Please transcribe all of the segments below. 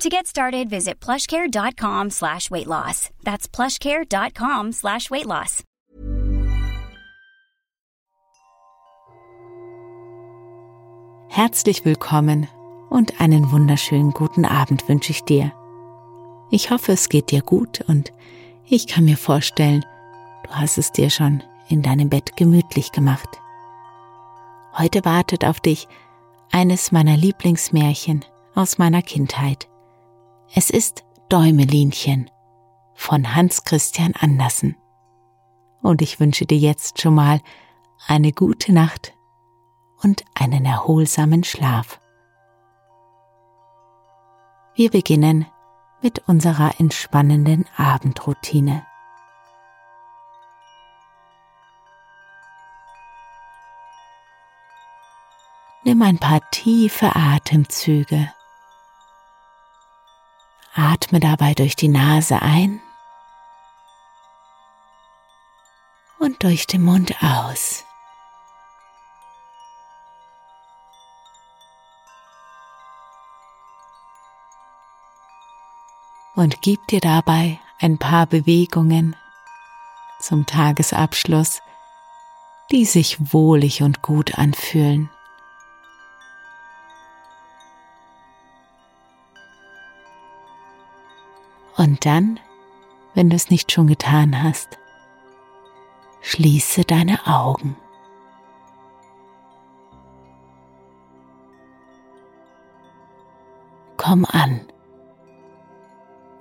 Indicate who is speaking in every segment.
Speaker 1: To get started, visit plushcare.com slash weight loss. That's plushcare.com slash weight loss.
Speaker 2: Herzlich willkommen und einen wunderschönen guten Abend wünsche ich dir. Ich hoffe, es geht dir gut und ich kann mir vorstellen, du hast es dir schon in deinem Bett gemütlich gemacht. Heute wartet auf dich eines meiner Lieblingsmärchen aus meiner Kindheit. Es ist Däumelinchen von Hans Christian Andersen. Und ich wünsche dir jetzt schon mal eine gute Nacht und einen erholsamen Schlaf. Wir beginnen mit unserer entspannenden Abendroutine. Nimm ein paar tiefe Atemzüge. Atme dabei durch die Nase ein und durch den Mund aus. Und gib dir dabei ein paar Bewegungen zum Tagesabschluss, die sich wohlig und gut anfühlen. Dann, wenn du es nicht schon getan hast, schließe deine Augen. Komm an,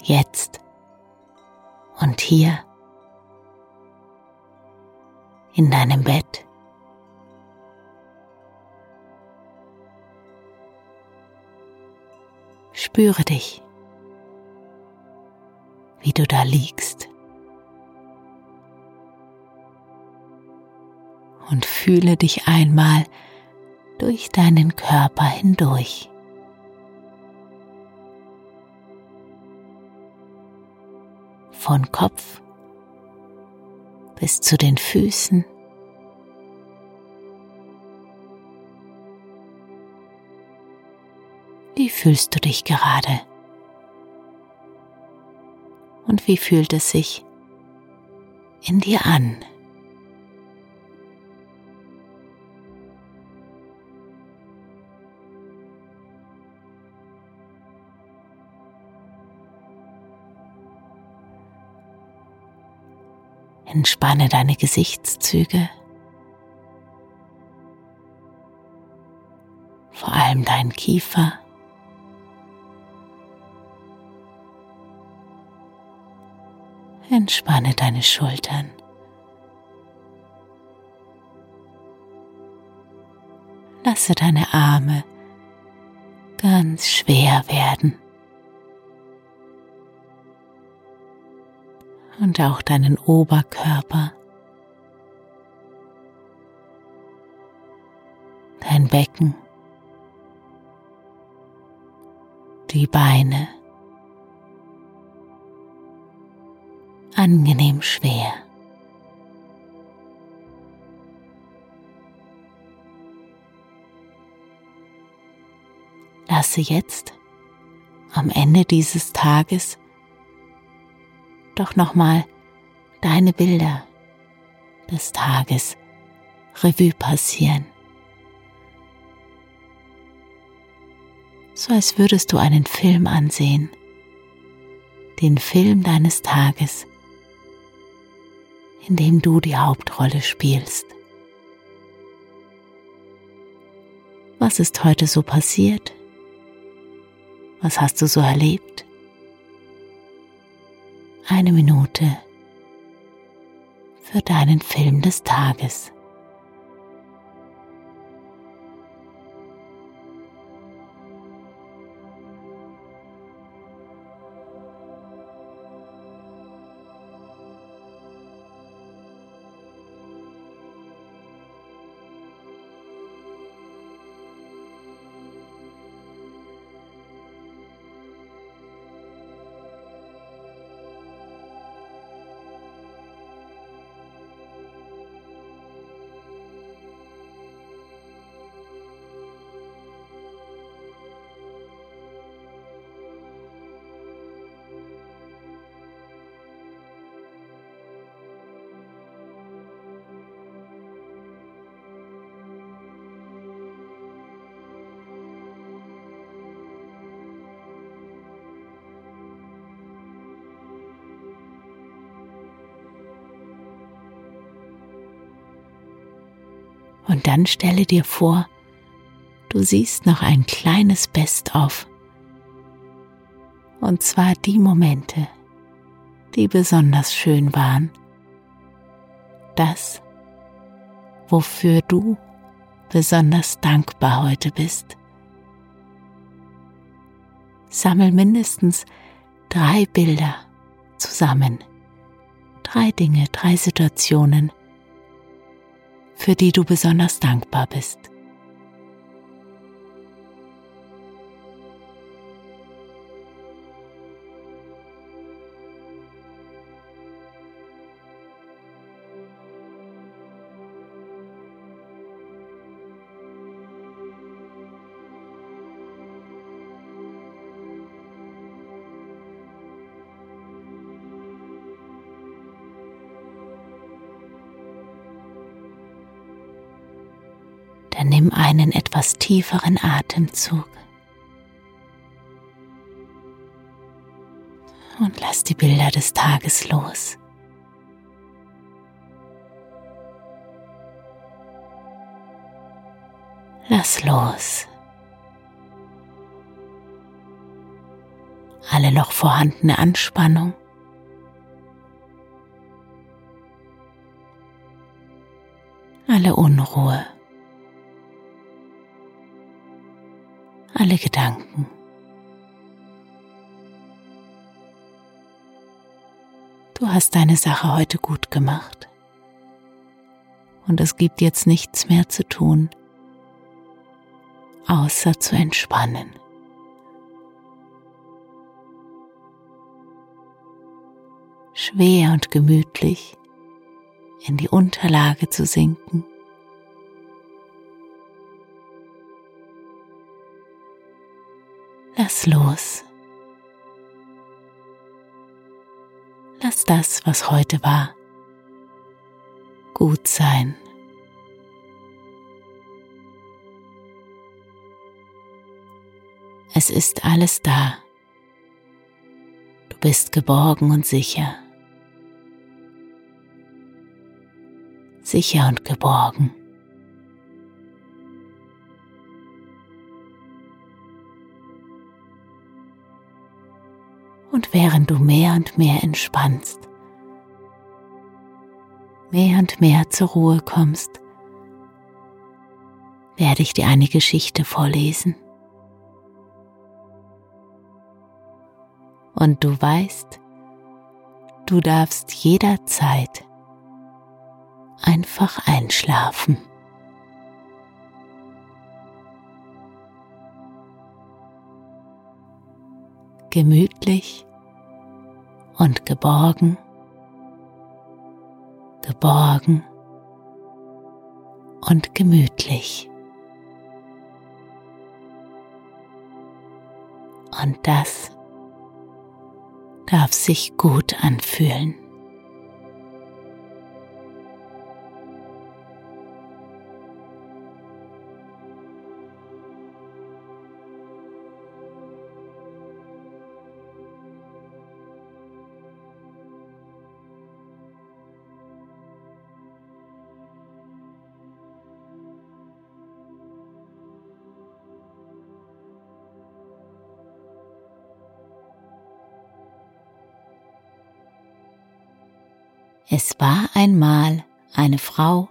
Speaker 2: jetzt und hier in deinem Bett. Spüre dich wie du da liegst. Und fühle dich einmal durch deinen Körper hindurch. Von Kopf bis zu den Füßen. Wie fühlst du dich gerade? Und wie fühlt es sich in dir an? Entspanne deine Gesichtszüge, vor allem deinen Kiefer. Entspanne deine Schultern. Lasse deine Arme ganz schwer werden. Und auch deinen Oberkörper. Dein Becken. Die Beine. Angenehm schwer. Lasse jetzt am Ende dieses Tages doch nochmal deine Bilder des Tages Revue passieren. So als würdest du einen Film ansehen, den Film deines Tages in dem du die Hauptrolle spielst. Was ist heute so passiert? Was hast du so erlebt? Eine Minute für deinen Film des Tages. Und dann stelle dir vor, du siehst noch ein kleines Best-of. Und zwar die Momente, die besonders schön waren. Das, wofür du besonders dankbar heute bist. Sammel mindestens drei Bilder zusammen. Drei Dinge, drei Situationen, für die du besonders dankbar bist. Einen etwas tieferen Atemzug und lass die Bilder des Tages los. Lass los. Alle noch vorhandene Anspannung. Alle Unruhe. Hast deine Sache heute gut gemacht. Und es gibt jetzt nichts mehr zu tun, außer zu entspannen. Schwer und gemütlich in die Unterlage zu sinken Lass los. Das, was heute war, gut sein. Es ist alles da. Du bist geborgen und sicher. Sicher und geborgen. Während du mehr und mehr entspannst, mehr und mehr zur Ruhe kommst, werde ich dir eine Geschichte vorlesen. Und du weißt, du darfst jederzeit einfach einschlafen. Gemütlich und geborgen, geborgen und gemütlich. Und das darf sich gut anfühlen. Es war einmal eine Frau,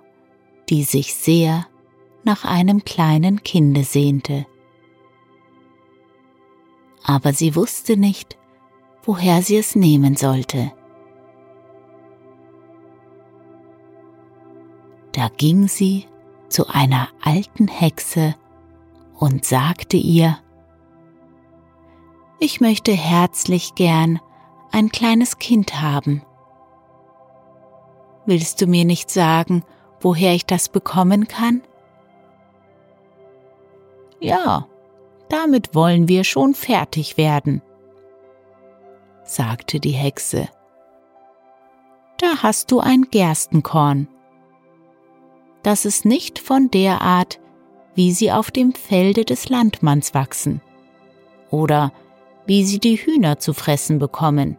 Speaker 2: die sich sehr nach einem kleinen Kinde sehnte. Aber sie wusste nicht, woher sie es nehmen sollte. Da ging sie zu einer alten Hexe und sagte ihr, ich möchte herzlich gern ein kleines Kind haben. Willst du mir nicht sagen, woher ich das bekommen kann? Ja, damit wollen wir schon fertig werden, sagte die Hexe. Da hast du ein Gerstenkorn. Das ist nicht von der Art, wie sie auf dem Felde des Landmanns wachsen oder wie sie die Hühner zu fressen bekommen.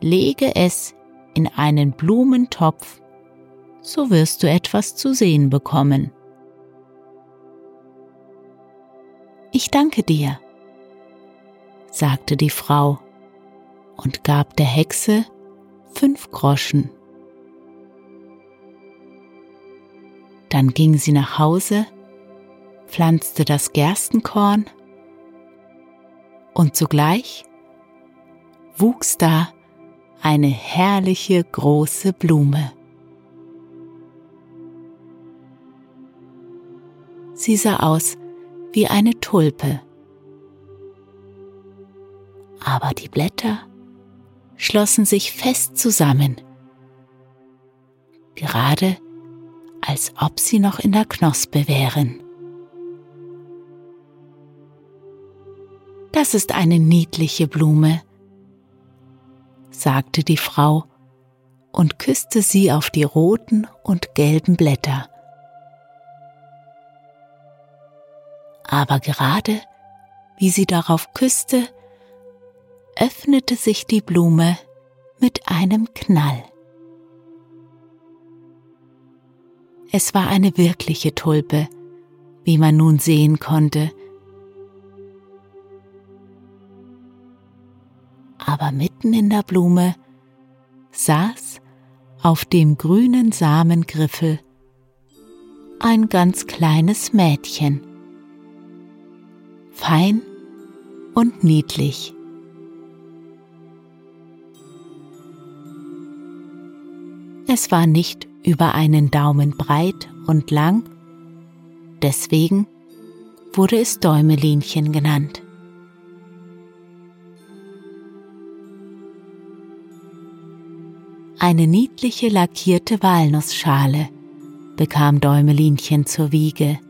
Speaker 2: Lege es in einen Blumentopf, so wirst du etwas zu sehen bekommen. Ich danke dir, sagte die Frau und gab der Hexe fünf Groschen. Dann ging sie nach Hause, pflanzte das Gerstenkorn und zugleich wuchs da eine herrliche große Blume. Sie sah aus wie eine Tulpe, aber die Blätter schlossen sich fest zusammen, gerade als ob sie noch in der Knospe wären. Das ist eine niedliche Blume, sagte die Frau und küsste sie auf die roten und gelben Blätter. Aber gerade wie sie darauf küsste, öffnete sich die Blume mit einem Knall. Es war eine wirkliche Tulpe, wie man nun sehen konnte, aber mitten in der Blume saß auf dem grünen Samengriffel ein ganz kleines Mädchen, fein und niedlich. Es war nicht über einen Daumen breit und lang, deswegen wurde es Däumelinchen genannt. Eine niedliche lackierte Walnussschale bekam Däumelinchen zur Wiege.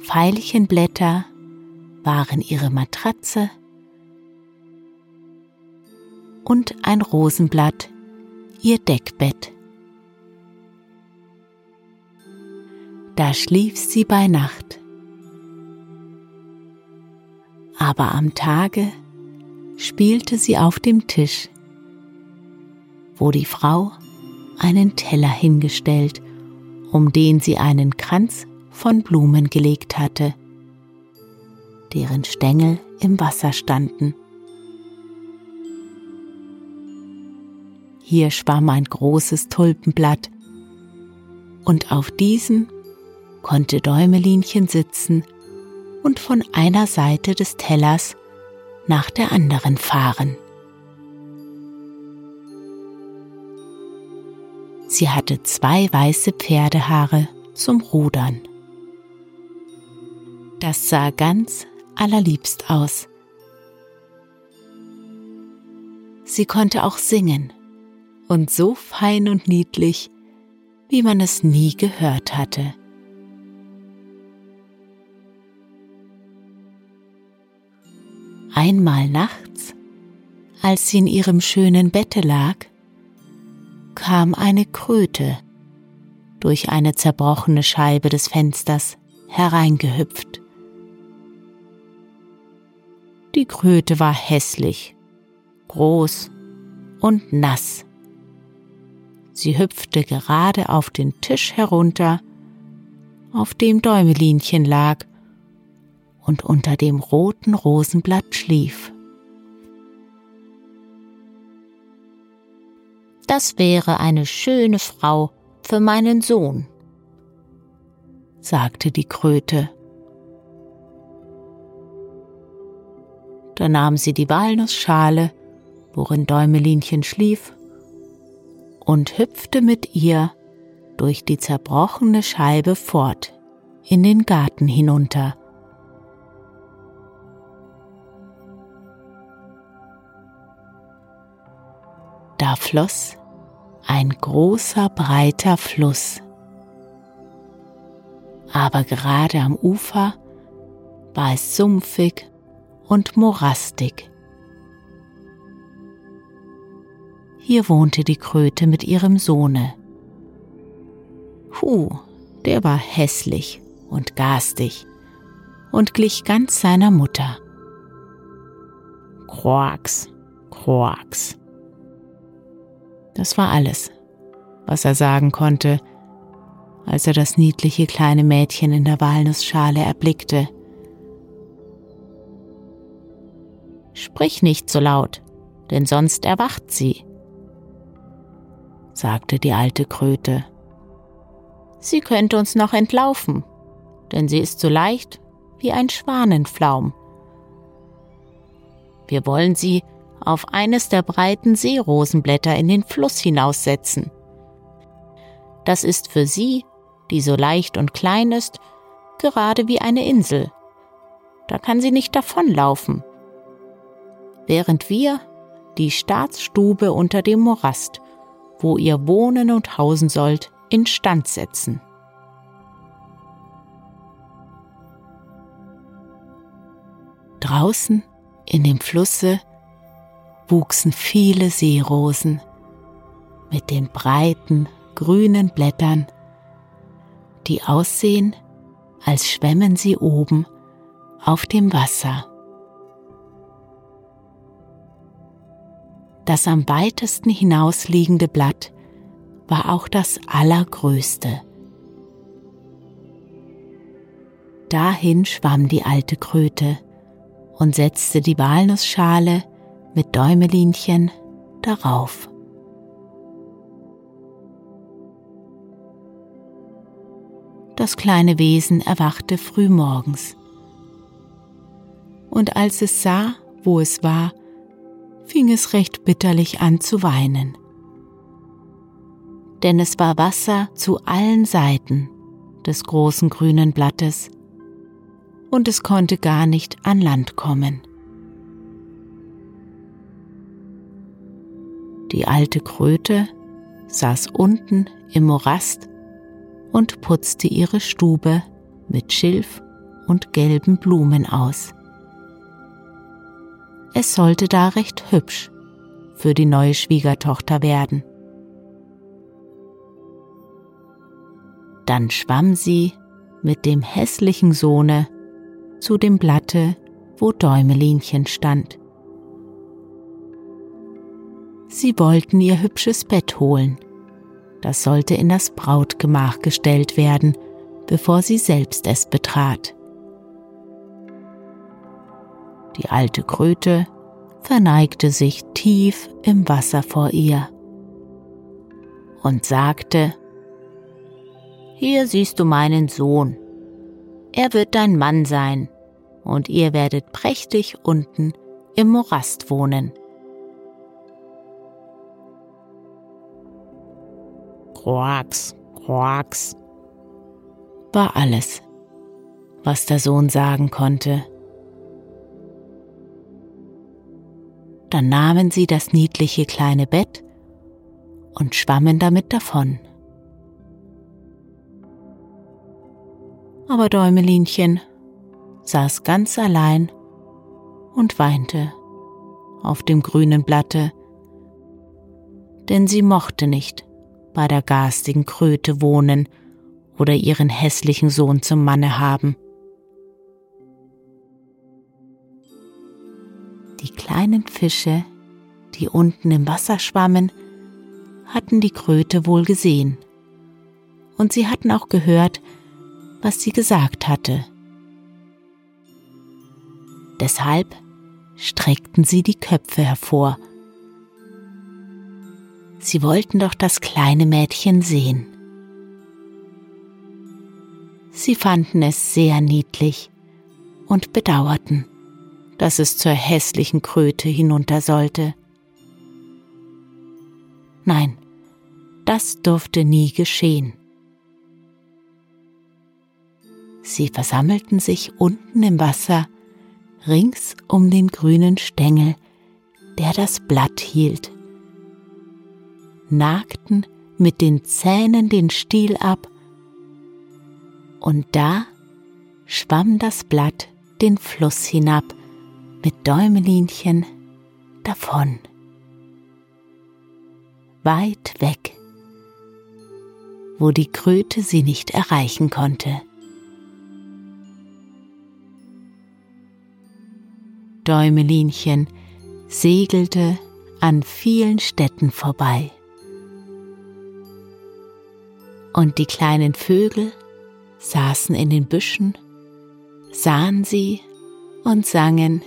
Speaker 2: Veilchenblätter waren ihre Matratze und ein Rosenblatt ihr Deckbett. Da schlief sie bei Nacht. Aber am Tage spielte sie auf dem Tisch, wo die Frau einen Teller hingestellt, um den sie einen Kranz von Blumen gelegt hatte, deren Stängel im Wasser standen. Hier schwamm ein großes Tulpenblatt, und auf diesem konnte Däumelinchen sitzen und von einer Seite des Tellers nach der anderen fahren. Sie hatte zwei weiße Pferdehaare zum Rudern. Das sah ganz allerliebst aus. Sie konnte auch singen und so fein und niedlich, wie man es nie gehört hatte. Einmal nachts, als sie in ihrem schönen Bette lag, kam eine Kröte durch eine zerbrochene Scheibe des Fensters hereingehüpft. Die Kröte war hässlich, groß und nass. Sie hüpfte gerade auf den Tisch herunter, auf dem Däumelinchen lag und unter dem roten Rosenblatt schlief. Das wäre eine schöne Frau für meinen Sohn, sagte die Kröte. Da nahm sie die Walnussschale, worin Däumelinchen schlief, und hüpfte mit ihr durch die zerbrochene Scheibe fort in den Garten hinunter. Da floss ein großer, breiter Fluss. Aber gerade am Ufer war es sumpfig und morastig. Hier wohnte die Kröte mit ihrem Sohne. Hu, der war hässlich und garstig und glich ganz seiner Mutter. Quarks, Quarks. Das war alles, was er sagen konnte, als er das niedliche kleine Mädchen in der Walnussschale erblickte. Sprich nicht so laut, denn sonst erwacht sie, sagte die alte Kröte. Sie könnte uns noch entlaufen, denn sie ist so leicht wie ein Schwanenflaum. Wir wollen sie auf eines der breiten Seerosenblätter in den Fluss hinaussetzen. Das ist für sie, die so leicht und klein ist, gerade wie eine Insel. Da kann sie nicht davonlaufen. Während wir die Staatsstube unter dem Morast, wo ihr wohnen und hausen sollt, instand setzen. Draußen in dem Flusse wuchsen viele Seerosen mit den breiten grünen Blättern, die aussehen, als schwämmen sie oben auf dem Wasser. Das am weitesten hinausliegende Blatt war auch das allergrößte. Dahin schwamm die alte Kröte und setzte die Walnussschale mit Däumelinchen darauf. Das kleine Wesen erwachte frühmorgens. Und als es sah, wo es war, fing es recht bitterlich an zu weinen. Denn es war Wasser zu allen Seiten des großen grünen Blattes und es konnte gar nicht an Land kommen. Die alte Kröte saß unten im Morast und putzte ihre Stube mit Schilf und gelben Blumen aus. Es sollte da recht hübsch für die neue Schwiegertochter werden. Dann schwamm sie mit dem hässlichen Sohne zu dem Blatte, wo Däumelinchen stand. Sie wollten ihr hübsches Bett holen. Das sollte in das Brautgemach gestellt werden, bevor sie selbst es betrat. Die alte Kröte verneigte sich tief im Wasser vor ihr und sagte, Hier siehst du meinen Sohn. Er wird dein Mann sein, und ihr werdet prächtig unten im Morast wohnen. Quacks, Quacks, war alles, was der Sohn sagen konnte. Dann nahmen sie das niedliche kleine Bett und schwammen damit davon. Aber Däumelinchen saß ganz allein und weinte auf dem grünen Blatte, denn sie mochte nicht, bei der garstigen Kröte wohnen oder ihren hässlichen Sohn zum Manne haben. Die kleinen Fische, die unten im Wasser schwammen, hatten die Kröte wohl gesehen. Und sie hatten auch gehört, was sie gesagt hatte. Deshalb streckten sie die Köpfe hervor Sie wollten doch das kleine Mädchen sehen. Sie fanden es sehr niedlich und bedauerten, dass es zur hässlichen Kröte hinunter sollte. Nein, das durfte nie geschehen. Sie versammelten sich unten im Wasser, rings um den grünen Stängel, der das Blatt hielt, nagten mit den Zähnen den Stiel ab, und da schwamm das Blatt den Fluss hinab mit Däumelinchen davon. Weit weg, wo die Kröte sie nicht erreichen konnte. Däumelinchen segelte an vielen Städten vorbei. Und die kleinen Vögel saßen in den Büschen, sahen sie und sangen,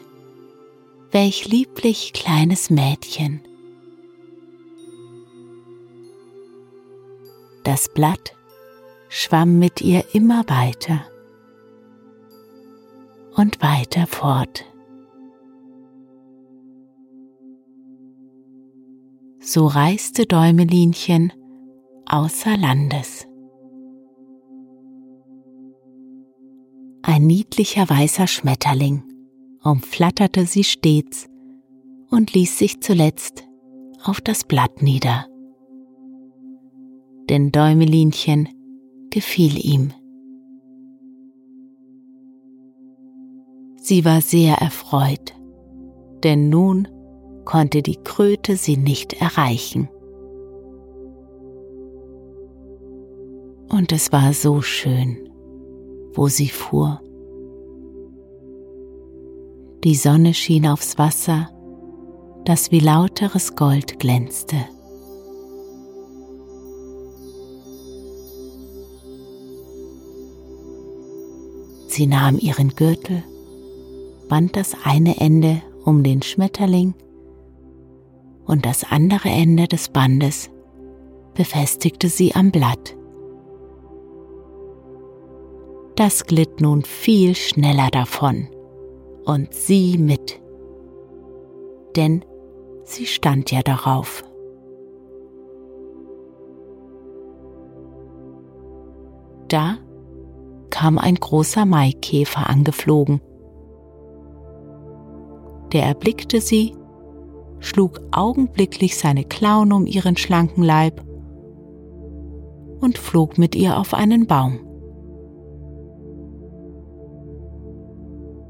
Speaker 2: welch lieblich kleines Mädchen. Das Blatt schwamm mit ihr immer weiter und weiter fort. So reiste Däumelinchen außer Landes. Ein niedlicher weißer Schmetterling umflatterte sie stets und ließ sich zuletzt auf das Blatt nieder. Denn Däumelinchen gefiel ihm. Sie war sehr erfreut, denn nun konnte die Kröte sie nicht erreichen. Und es war so schön, wo sie fuhr. Die Sonne schien aufs Wasser, das wie lauteres Gold glänzte. Sie nahm ihren Gürtel, band das eine Ende um den Schmetterling und das andere Ende des Bandes befestigte sie am Blatt. Das glitt nun viel schneller davon und sie mit, denn sie stand ja darauf. Da kam ein großer Maikäfer angeflogen. Der erblickte sie schlug augenblicklich seine Klauen um ihren schlanken Leib und flog mit ihr auf einen Baum.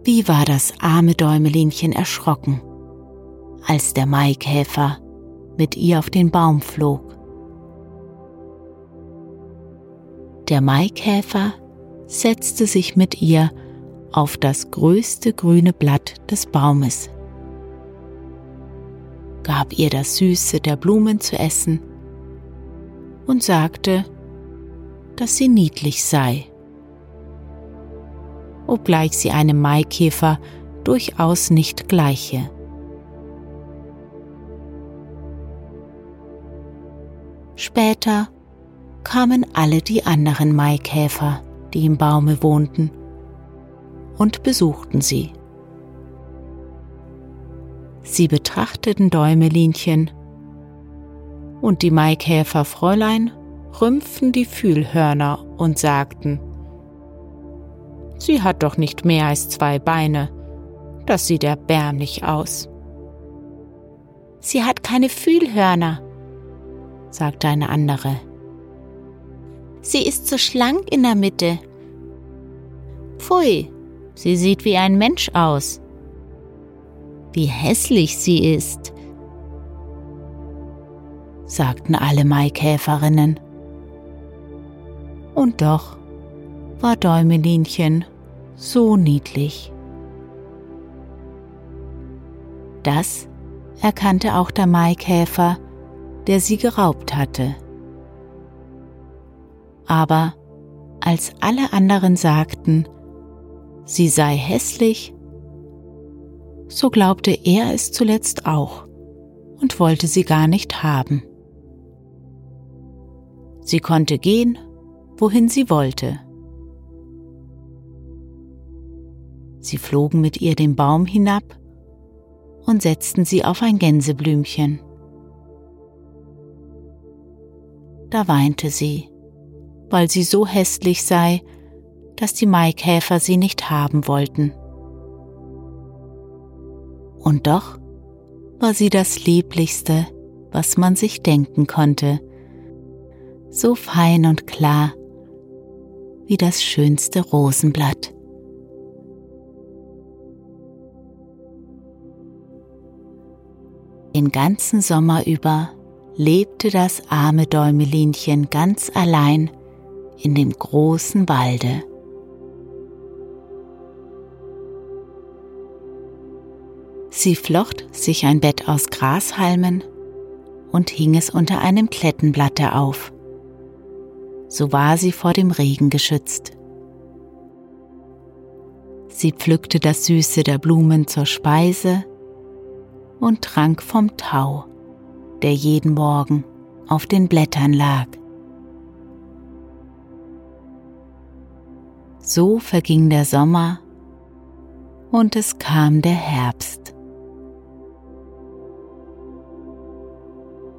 Speaker 2: Wie war das arme Däumelinchen erschrocken, als der Maikäfer mit ihr auf den Baum flog. Der Maikäfer setzte sich mit ihr auf das größte grüne Blatt des Baumes gab ihr das Süße der Blumen zu essen und sagte, dass sie niedlich sei, obgleich sie einem Maikäfer durchaus nicht gleiche. Später kamen alle die anderen Maikäfer, die im Baume wohnten, und besuchten sie. Sie betrachteten Däumelinchen und die Maikäferfräulein rümpften die Fühlhörner und sagten, Sie hat doch nicht mehr als zwei Beine, das sieht erbärmlich aus. Sie hat keine Fühlhörner, sagte eine andere. Sie ist so schlank in der Mitte. Pfui, sie sieht wie ein Mensch aus wie hässlich sie ist, sagten alle Maikäferinnen. Und doch war Däumelinchen so niedlich. Das erkannte auch der Maikäfer, der sie geraubt hatte. Aber als alle anderen sagten, sie sei hässlich, so glaubte er es zuletzt auch und wollte sie gar nicht haben. Sie konnte gehen, wohin sie wollte. Sie flogen mit ihr den Baum hinab und setzten sie auf ein Gänseblümchen. Da weinte sie, weil sie so hässlich sei, dass die Maikäfer sie nicht haben wollten. Und doch war sie das Lieblichste, was man sich denken konnte, so fein und klar wie das schönste Rosenblatt. Den ganzen Sommer über lebte das arme Däumelinchen ganz allein in dem großen Walde. Sie flocht sich ein Bett aus Grashalmen und hing es unter einem Klettenblatte auf. So war sie vor dem Regen geschützt. Sie pflückte das Süße der Blumen zur Speise und trank vom Tau, der jeden Morgen auf den Blättern lag. So verging der Sommer und es kam der Herbst.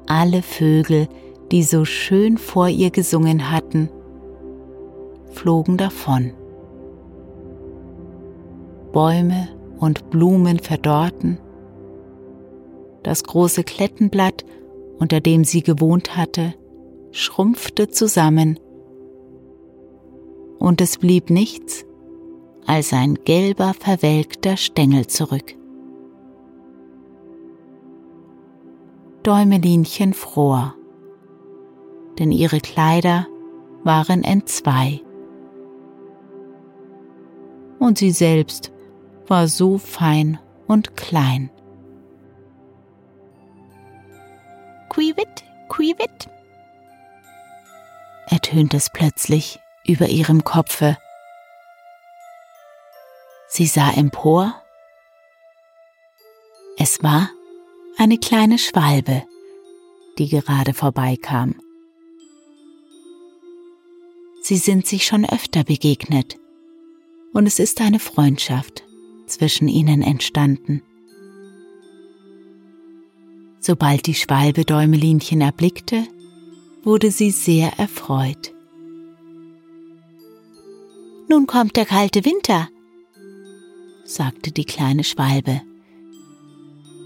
Speaker 2: Alle Vögel, die so schön vor ihr gesungen hatten, flogen davon. Bäume und Blumen verdorrten, das große Klettenblatt, unter dem sie gewohnt hatte, schrumpfte zusammen und es blieb nichts als ein gelber, verwelkter Stängel zurück. Däumelinchen fror, denn ihre Kleider waren entzwei. Und sie selbst war so fein und klein. Quiwit, Quiwit, ertönt es plötzlich über ihrem Kopfe. Sie sah empor. Es war eine kleine Schwalbe, die gerade vorbeikam. Sie sind sich schon öfter begegnet und es ist eine Freundschaft zwischen ihnen entstanden. Sobald die Schwalbe Däumelinchen erblickte, wurde sie sehr erfreut. Nun kommt der kalte Winter, sagte die kleine Schwalbe.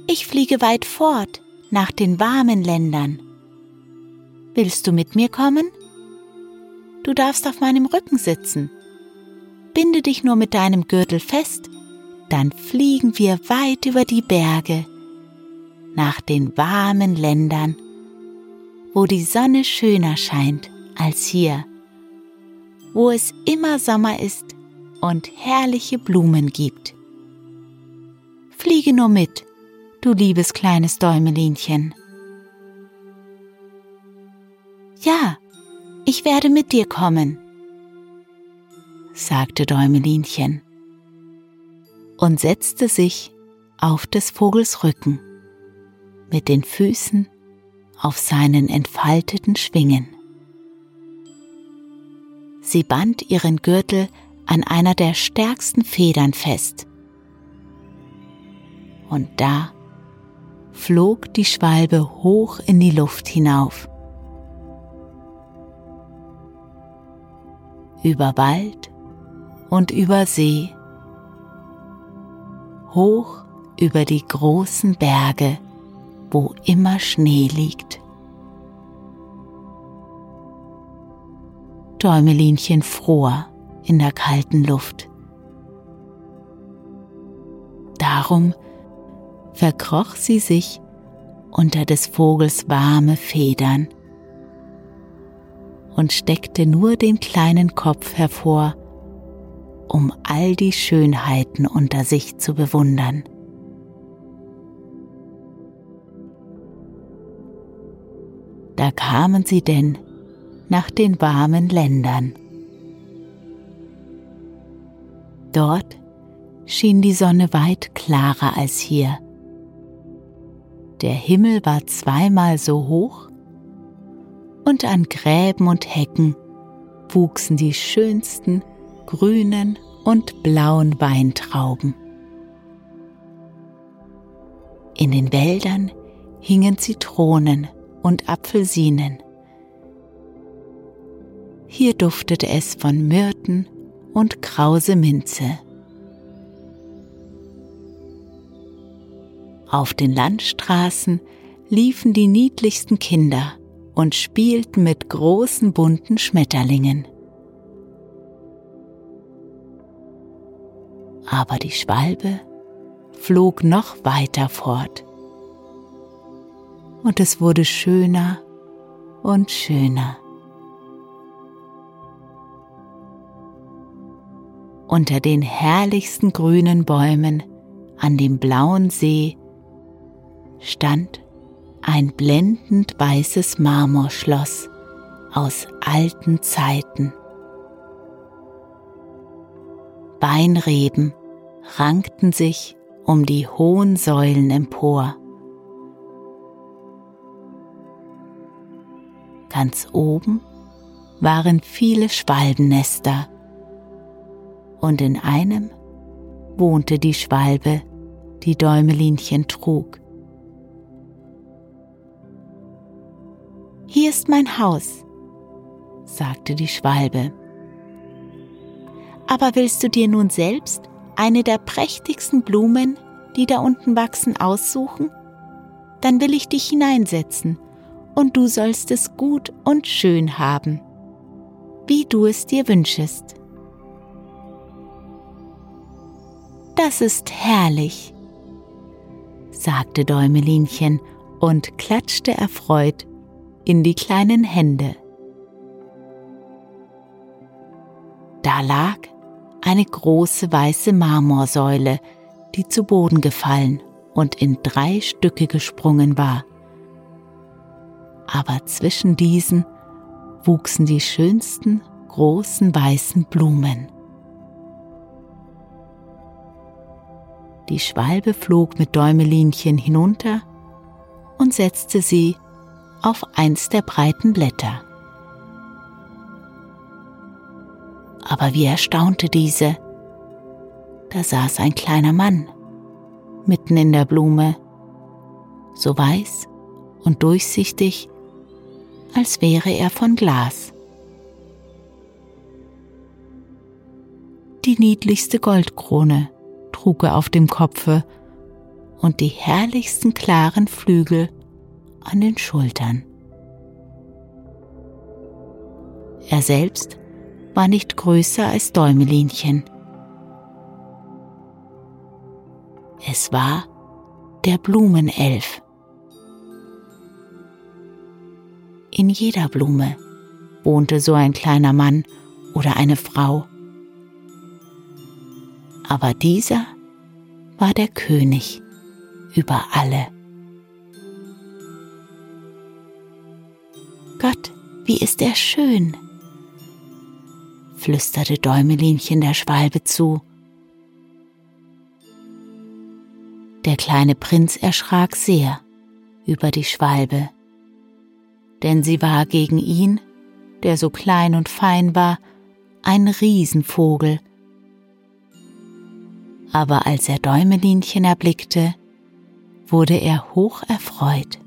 Speaker 2: Ich fliege weit fort nach den warmen Ländern. Willst du mit mir kommen? Du darfst auf meinem Rücken sitzen. Binde dich nur mit deinem Gürtel fest, dann fliegen wir weit über die Berge nach den warmen Ländern, wo die Sonne schöner scheint als hier wo es immer Sommer ist und herrliche Blumen gibt. Fliege nur mit, du liebes kleines Däumelinchen. Ja, ich werde mit dir kommen, sagte Däumelinchen und setzte sich auf des Vogels Rücken mit den Füßen auf seinen entfalteten Schwingen. Sie band ihren Gürtel an einer der stärksten Federn fest. Und da flog die Schwalbe hoch in die Luft hinauf. Über Wald und über See, hoch über die großen Berge, wo immer Schnee liegt. Däumelinchen fror in der kalten Luft. Darum verkroch sie sich unter des Vogels warme Federn und steckte nur den kleinen Kopf hervor, um all die Schönheiten unter sich zu bewundern. Da kamen sie denn nach den warmen Ländern. Dort schien die Sonne weit klarer als hier. Der Himmel war zweimal so hoch und an Gräben und Hecken wuchsen die schönsten grünen und blauen Weintrauben. In den Wäldern hingen Zitronen und Apfelsinen. Hier duftete es von Myrten und krause Minze. Auf den Landstraßen liefen die niedlichsten Kinder und spielten mit großen bunten Schmetterlingen. Aber die Schwalbe flog noch weiter fort. Und es wurde schöner und schöner. Unter den herrlichsten grünen Bäumen an dem blauen See stand ein blendend weißes Marmorschloss aus alten Zeiten. Weinreben rankten sich um die hohen Säulen empor. Ganz oben waren viele Schwalbennester und in einem wohnte die Schwalbe, die Däumelinchen trug. Hier ist mein Haus, sagte die Schwalbe. Aber willst du dir nun selbst eine der prächtigsten Blumen, die da unten wachsen, aussuchen? Dann will ich dich hineinsetzen und du sollst es gut und schön haben, wie du es dir wünschest. Das ist herrlich, sagte Däumelinchen und klatschte erfreut in die kleinen Hände. Da lag eine große weiße Marmorsäule, die zu Boden gefallen und in drei Stücke gesprungen war. Aber zwischen diesen wuchsen die schönsten großen weißen Blumen. Die Schwalbe flog mit Däumelinchen hinunter und setzte sie auf eins der breiten Blätter. Aber wie erstaunte diese, da saß ein kleiner Mann mitten in der Blume, so weiß und durchsichtig, als wäre er von Glas. Die niedlichste Goldkrone trug er auf dem Kopfe und die herrlichsten klaren Flügel an den Schultern. Er selbst war nicht größer als Däumelinchen. Es war der Blumenelf. In jeder Blume wohnte so ein kleiner Mann oder eine Frau. Aber dieser war der König über alle. Gott, wie ist er schön, flüsterte Däumelinchen der Schwalbe zu. Der kleine Prinz erschrak sehr über die Schwalbe, denn sie war gegen ihn, der so klein und fein war, ein Riesenvogel. Aber als er Däumelinchen erblickte, wurde er hoch erfreut.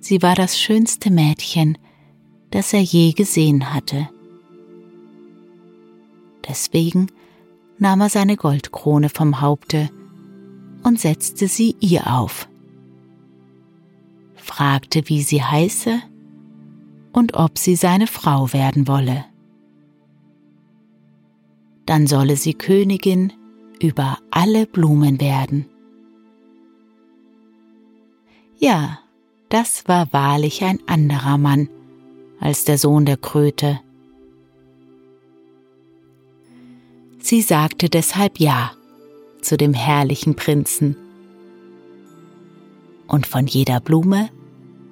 Speaker 2: Sie war das schönste Mädchen, das er je gesehen hatte. Deswegen nahm er seine Goldkrone vom Haupte und setzte sie ihr auf, fragte, wie sie heiße und ob sie seine Frau werden wolle. Dann solle sie Königin über alle Blumen werden. Ja, das war wahrlich ein anderer Mann als der Sohn der Kröte. Sie sagte deshalb Ja zu dem herrlichen Prinzen. Und von jeder Blume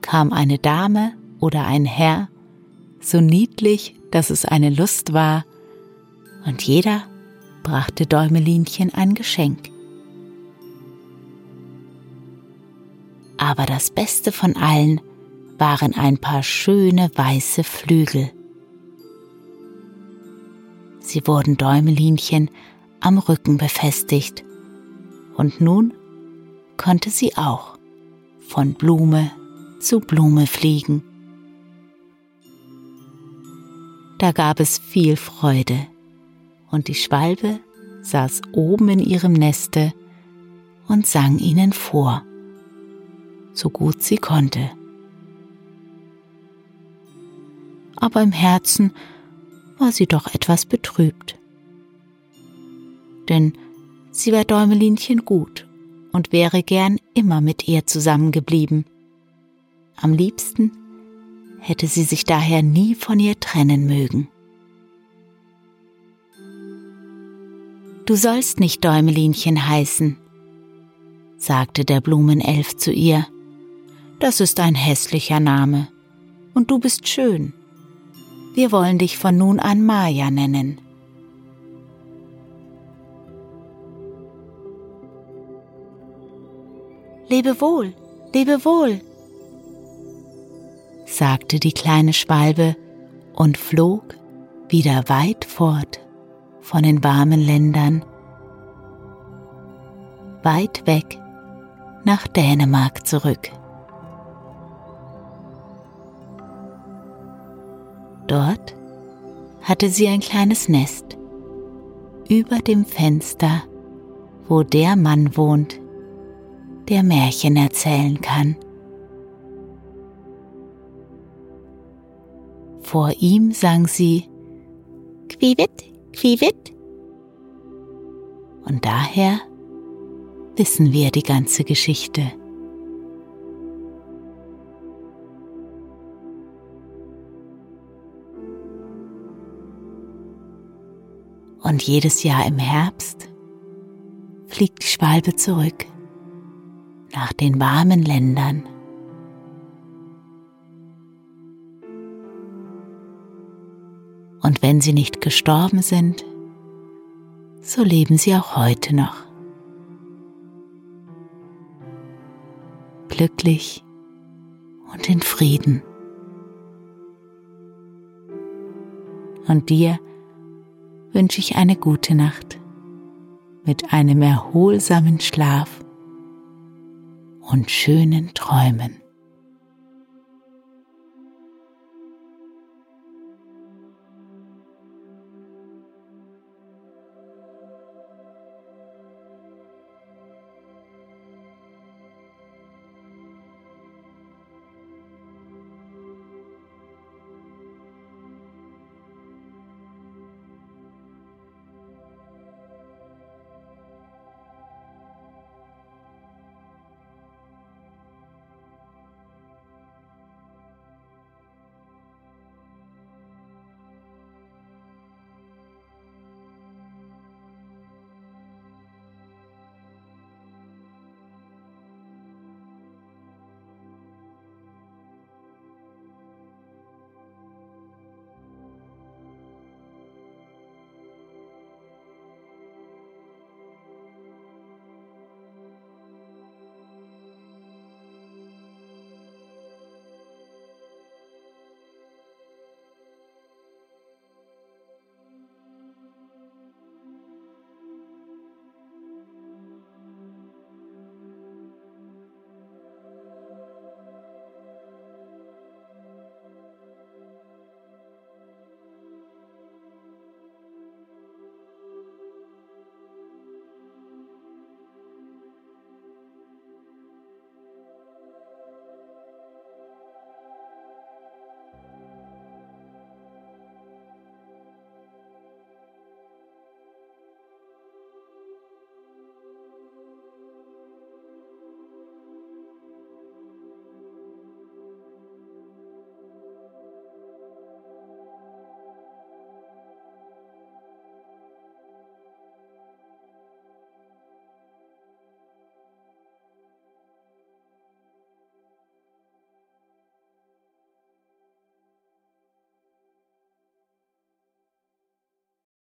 Speaker 2: kam eine Dame oder ein Herr, so niedlich, dass es eine Lust war, und jeder brachte Däumelinchen ein Geschenk. Aber das Beste von allen waren ein paar schöne weiße Flügel. Sie wurden Däumelinchen am Rücken befestigt, und nun konnte sie auch von Blume zu Blume fliegen. Da gab es viel Freude, und die Schwalbe saß oben in ihrem Neste und sang ihnen vor, so gut sie konnte. Aber im Herzen war sie doch etwas betrübt. Denn sie war Däumelinchen gut und wäre gern immer mit ihr zusammengeblieben. Am liebsten hätte sie sich daher nie von ihr trennen mögen. Du sollst nicht Däumelinchen heißen, sagte der Blumenelf zu ihr. Das ist ein hässlicher Name, und du bist schön. Wir wollen dich von nun an Maja nennen. Lebe wohl, lebe wohl, sagte die kleine Schwalbe und flog wieder weit fort von den warmen Ländern, weit weg nach Dänemark zurück. Dort hatte sie ein kleines Nest über dem Fenster, wo der Mann wohnt, der Märchen erzählen kann. Vor ihm sang sie Quivit, Quivit. Und daher wissen wir die ganze Geschichte. Und jedes Jahr im Herbst fliegt die Schwalbe zurück nach den warmen Ländern. Und wenn sie nicht gestorben sind, so leben sie auch heute noch. Glücklich und in Frieden. Und dir wünsche ich eine gute Nacht mit einem erholsamen Schlaf und schönen Träumen.